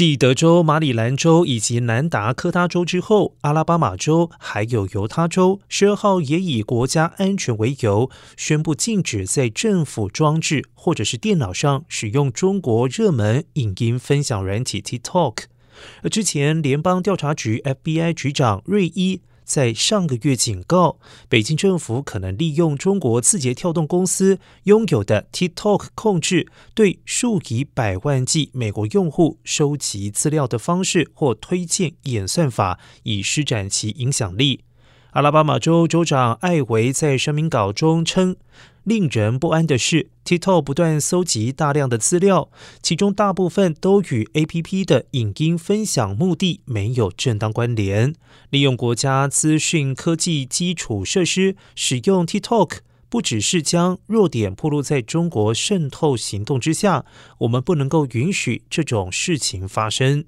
继德州、马里兰州以及南达科他州之后，阿拉巴马州还有犹他州，十二号也以国家安全为由，宣布禁止在政府装置或者是电脑上使用中国热门影音分享软体 TikTok。而之前联邦调查局 FBI 局长瑞伊。在上个月警告，北京政府可能利用中国字节跳动公司拥有的 TikTok 控制，对数以百万计美国用户收集资料的方式或推荐演算法，以施展其影响力。阿拉巴马州州长艾维在声明稿中称。令人不安的是，TikTok 不断搜集大量的资料，其中大部分都与 APP 的影音分享目的没有正当关联。利用国家资讯科技基础设施使用 TikTok，不只是将弱点暴露在中国渗透行动之下，我们不能够允许这种事情发生。